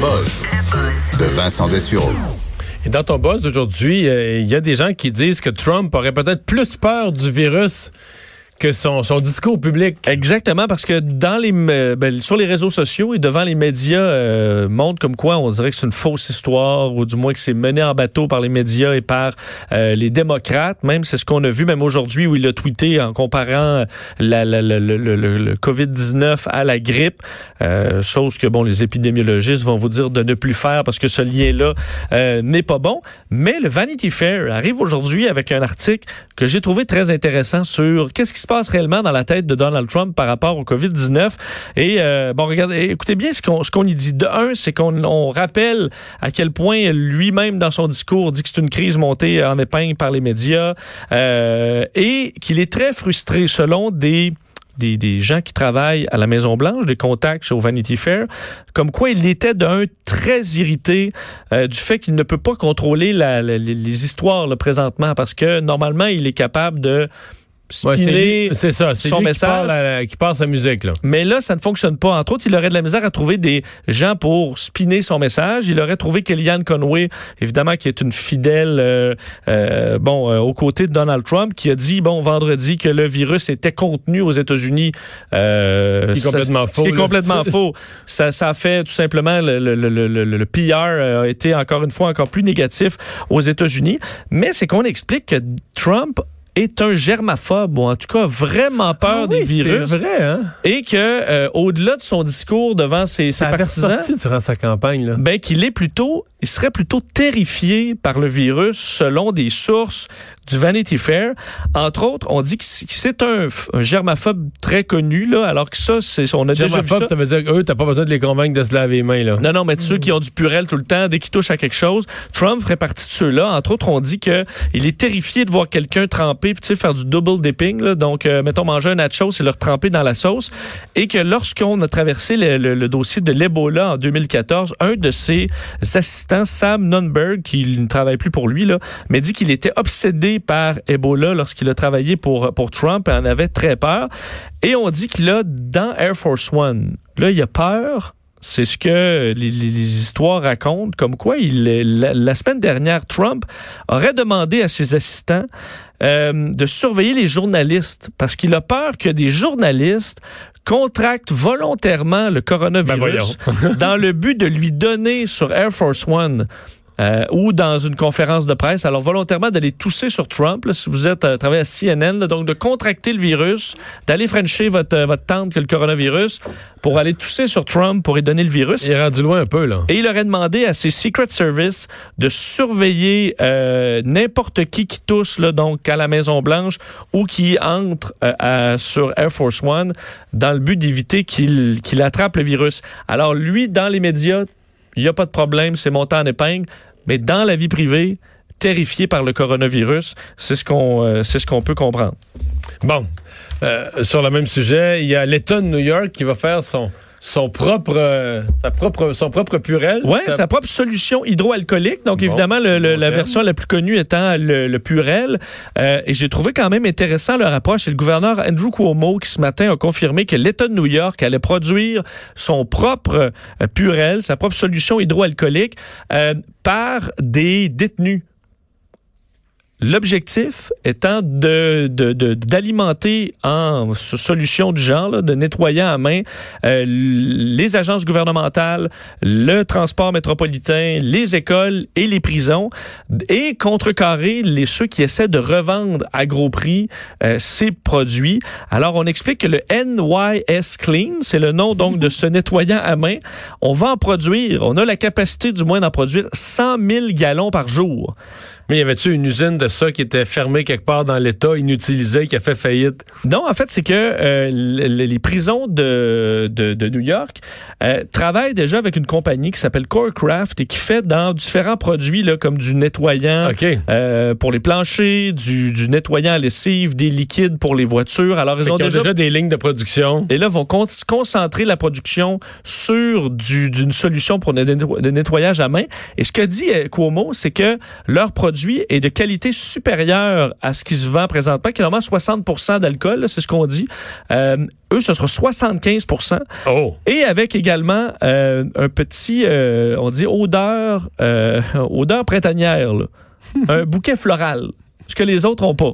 buzz de Vincent Dessureau. Et dans ton buzz d'aujourd'hui, euh, il y a des gens qui disent que Trump aurait peut-être plus peur du virus que son, discours public. Exactement, parce que dans les euh, ben, sur les réseaux sociaux et devant les médias euh, montrent comme quoi on dirait que c'est une fausse histoire ou du moins que c'est mené en bateau par les médias et par euh, les démocrates. Même c'est ce qu'on a vu même aujourd'hui où il a tweeté en comparant la, le, le, le Covid-19 à la grippe, euh, chose que bon les épidémiologistes vont vous dire de ne plus faire parce que ce lien-là euh, n'est pas bon. Mais le Vanity Fair arrive aujourd'hui avec un article que j'ai trouvé très intéressant sur qu'est-ce qui se passe réellement dans la tête de Donald Trump par rapport au COVID-19? Et euh, bon, regardez, écoutez bien ce qu'on qu'on y dit. De un, c'est qu'on on rappelle à quel point lui-même dans son discours dit que c'est une crise montée en épingle par les médias euh, et qu'il est très frustré selon des des, des, gens qui travaillent à la Maison Blanche, des contacts sur Vanity Fair, comme quoi il était d'un très irrité euh, du fait qu'il ne peut pas contrôler la, les, les, histoires là, présentement parce que normalement il est capable de Ouais, c'est ça, c'est son message qui, parle, qui passe sa musique là. Mais là, ça ne fonctionne pas. Entre autres, il aurait de la misère à trouver des gens pour spinner son message. Il aurait trouvé Kellyanne Conway, évidemment, qui est une fidèle, euh, euh, bon, euh, aux côtés de Donald Trump, qui a dit, bon, vendredi, que le virus était contenu aux États-Unis. Euh, qui est complètement ça, faux. Ce qui est complètement faux. Ça, ça a fait tout simplement le, le, le, le, PR a été encore une fois encore plus négatif aux États-Unis. Mais c'est qu'on explique que Trump est un germaphobe, ou en tout cas vraiment peur ah des virus. C'est vrai, hein? Et que euh, au-delà de son discours devant ses, ses partisans, durant sa campagne, là. ben qu'il est plutôt, il serait plutôt terrifié par le virus selon des sources du Vanity Fair. Entre autres, on dit que c'est un, un, germaphobe très connu là, alors que ça, c'est on a germaphobe, déjà vu ça. ça veut dire qu'eux, t'as pas besoin de les convaincre de se laver les mains là. Non, non, mais ceux qui ont du purel tout le temps, dès qu'ils touchent à quelque chose, Trump ferait partie de ceux-là. Entre autres, on dit que il est terrifié de voir quelqu'un tremper, tu sais faire du double dipping, là, donc euh, mettons manger un nacho et le tremper dans la sauce, et que lorsqu'on a traversé le, le, le dossier de l'Ebola en 2014, un de ses assistants, Sam Nunberg, qui ne travaille plus pour lui là, mais dit qu'il était obsédé par Ebola lorsqu'il a travaillé pour pour Trump et en avait très peur. Et on dit que là, dans Air Force One, là, il a peur c'est ce que les, histoires racontent, comme quoi il, la, la, semaine dernière, Trump aurait demandé à ses assistants euh, de surveiller les journalistes parce qu'il a peur que des journalistes contractent volontairement le coronavirus ben dans le but de lui donner sur Air Force One euh, ou dans une conférence de presse. Alors, volontairement, d'aller tousser sur Trump, là, si vous êtes euh, travaillé à CNN, là, donc de contracter le virus, d'aller frencher votre, euh, votre tante que le coronavirus pour aller tousser sur Trump pour lui donner le virus. Il est rendu loin un peu, là. Et il aurait demandé à ses Secret Service de surveiller euh, n'importe qui qui tousse, là, donc à la Maison-Blanche ou qui entre euh, à, sur Air Force One dans le but d'éviter qu'il qu'il attrape le virus. Alors, lui, dans les médias, il n'y a pas de problème, c'est monté en épingle. Mais dans la vie privée, terrifié par le coronavirus, c'est ce qu'on euh, peut comprendre. Bon, euh, sur le même sujet, il y a l'État de New York qui va faire son son propre, euh, sa propre, son propre purel. Oui, sa... sa... propre solution hydroalcoolique. Donc, bon, évidemment, le, le, la version la plus connue étant le, le purel. Euh, et j'ai trouvé quand même intéressant leur approche. C'est le gouverneur Andrew Cuomo qui, ce matin, a confirmé que l'État de New York allait produire son propre euh, purel, sa propre solution hydroalcoolique euh, par des détenus L'objectif étant de, d'alimenter de, en solution du genre, là, de nettoyer à main euh, les agences gouvernementales, le transport métropolitain, les écoles et les prisons, et contrecarrer les ceux qui essaient de revendre à gros prix euh, ces produits. Alors, on explique que le NYS Clean, c'est le nom donc de ce nettoyant à main. On va en produire, on a la capacité du moins d'en produire 100 000 gallons par jour. Mais y avait-tu une usine de ça qui était fermée quelque part dans l'État, inutilisée, qui a fait faillite? Non, en fait, c'est que euh, les prisons de, de, de New York euh, travaillent déjà avec une compagnie qui s'appelle Corecraft et qui fait dans différents produits là, comme du nettoyant okay. euh, pour les planchers, du, du, nettoyant à lessive, des liquides pour les voitures. Alors, ils ont, ont déjà... déjà... des lignes de production. Et là, vont con concentrer la production sur d'une solution pour le nettoyage à main. Et ce que dit Cuomo, c'est que leur production produit est de qualité supérieure à ce qui se vend présentement, qui est normalement 60 d'alcool, c'est ce qu'on dit. Euh, eux, ce sera 75 Oh! Et avec également euh, un petit, euh, on dit odeur, odeur printanière, là. un bouquet floral, ce que les autres ont pas.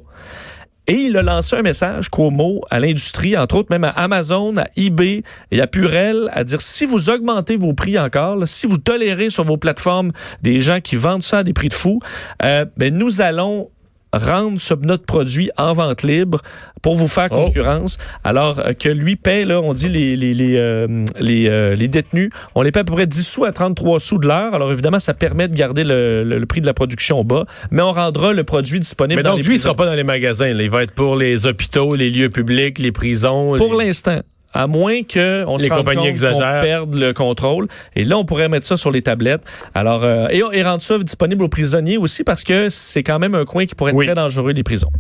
Et il a lancé un message, Cuomo, à l'industrie, entre autres même à Amazon, à eBay et à Purell, à dire si vous augmentez vos prix encore, si vous tolérez sur vos plateformes des gens qui vendent ça à des prix de fou, euh, ben nous allons rendre ce, notre produit en vente libre pour vous faire Oh. concurrence. Alors euh, que lui paie, là, on dit les, les, les, euh, les, euh, les détenus, on les paie à peu près 10 sous à 33 sous de l'heure. Alors évidemment, ça permet de garder le, le- le prix de la production bas, mais on rendra le produit disponible Mais dans donc, les lui, il sera pas dans les magasins. là. Il va être pour les hôpitaux, les lieux publics, les prisons. Pour l'instant. À moins que on Les se rende compagnies perde le contrôle. Et là, on pourrait mettre ça sur les tablettes. Alors, euh, et, et rendre ça disponible aux prisonniers aussi parce que c'est quand même un coin qui pourrait être Oui. très dangereux, les prisons.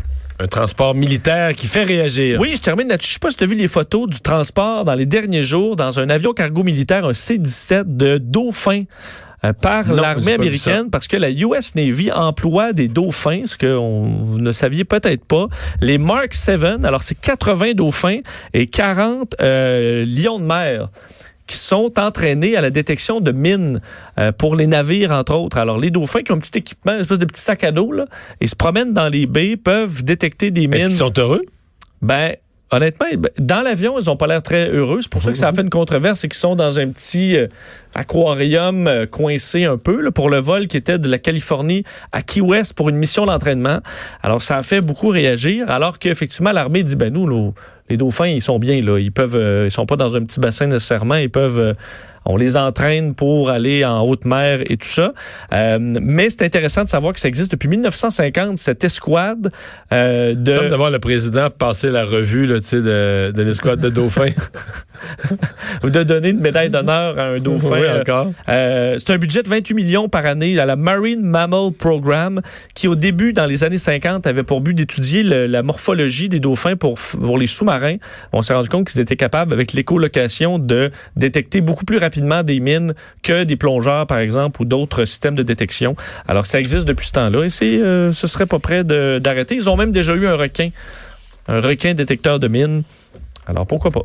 Un transport militaire qui fait réagir. Oui, je termine là-dessus. Je sais pas si tu as vu les photos du transport dans les derniers jours dans un avion cargo militaire, un C-17 de Dauphin. Euh, par l'armée américaine parce que la US Navy emploie des dauphins, ce que vous ne saviez peut-être pas. Les Mark 7, alors c'est 80 dauphins et 40 euh, lions de mer qui sont entraînés à la détection de mines euh, pour les navires, entre autres. Alors, les dauphins qui ont un petit équipement, une espèce de petit sac à dos, là, et se promènent dans les baies, peuvent détecter des Est-ce mines. qu'ils sont heureux? Ben, honnêtement, ben, dans l'avion, ils ont pas l'air très heureux. C'est pour ça que ça a fait une controverse, c'est qu'ils sont dans un petit euh, aquarium euh, coincé un peu pour le vol qui était de la Californie à Key West pour une mission d'entraînement. Alors, ça a fait beaucoup réagir, alors qu'effectivement, l'armée dit, ben nous, les dauphins, ils sont bien, là. Ils peuvent, euh, ils sont pas dans un petit bassin nécessairement, ils peuvent... on les entraîne pour aller en haute mer et tout ça. Euh, mais c'est intéressant de savoir que ça existe depuis 1950, cette escouade euh, de... Il le président passer la revue là, de, de l'escouade de dauphins. de donner une médaille d'honneur à un dauphin. Oui, Euh, encore. euh, c'est un budget de 28 millions par année à la Marine Mammal Program, qui au début, dans les années 50, avait pour but d'étudier le- la morphologie des dauphins pour, pour les sous-marins. On s'est rendu compte qu'ils étaient capables, avec l'écolocation, de détecter beaucoup plus rapidement des mines que des plongeurs, par exemple, ou d'autres systèmes de détection. Alors, ça existe depuis ce temps-là et euh, ce serait pas prêt de- d'arrêter. Ils ont même déjà eu un requin, un requin détecteur de mines. Alors, pourquoi pas?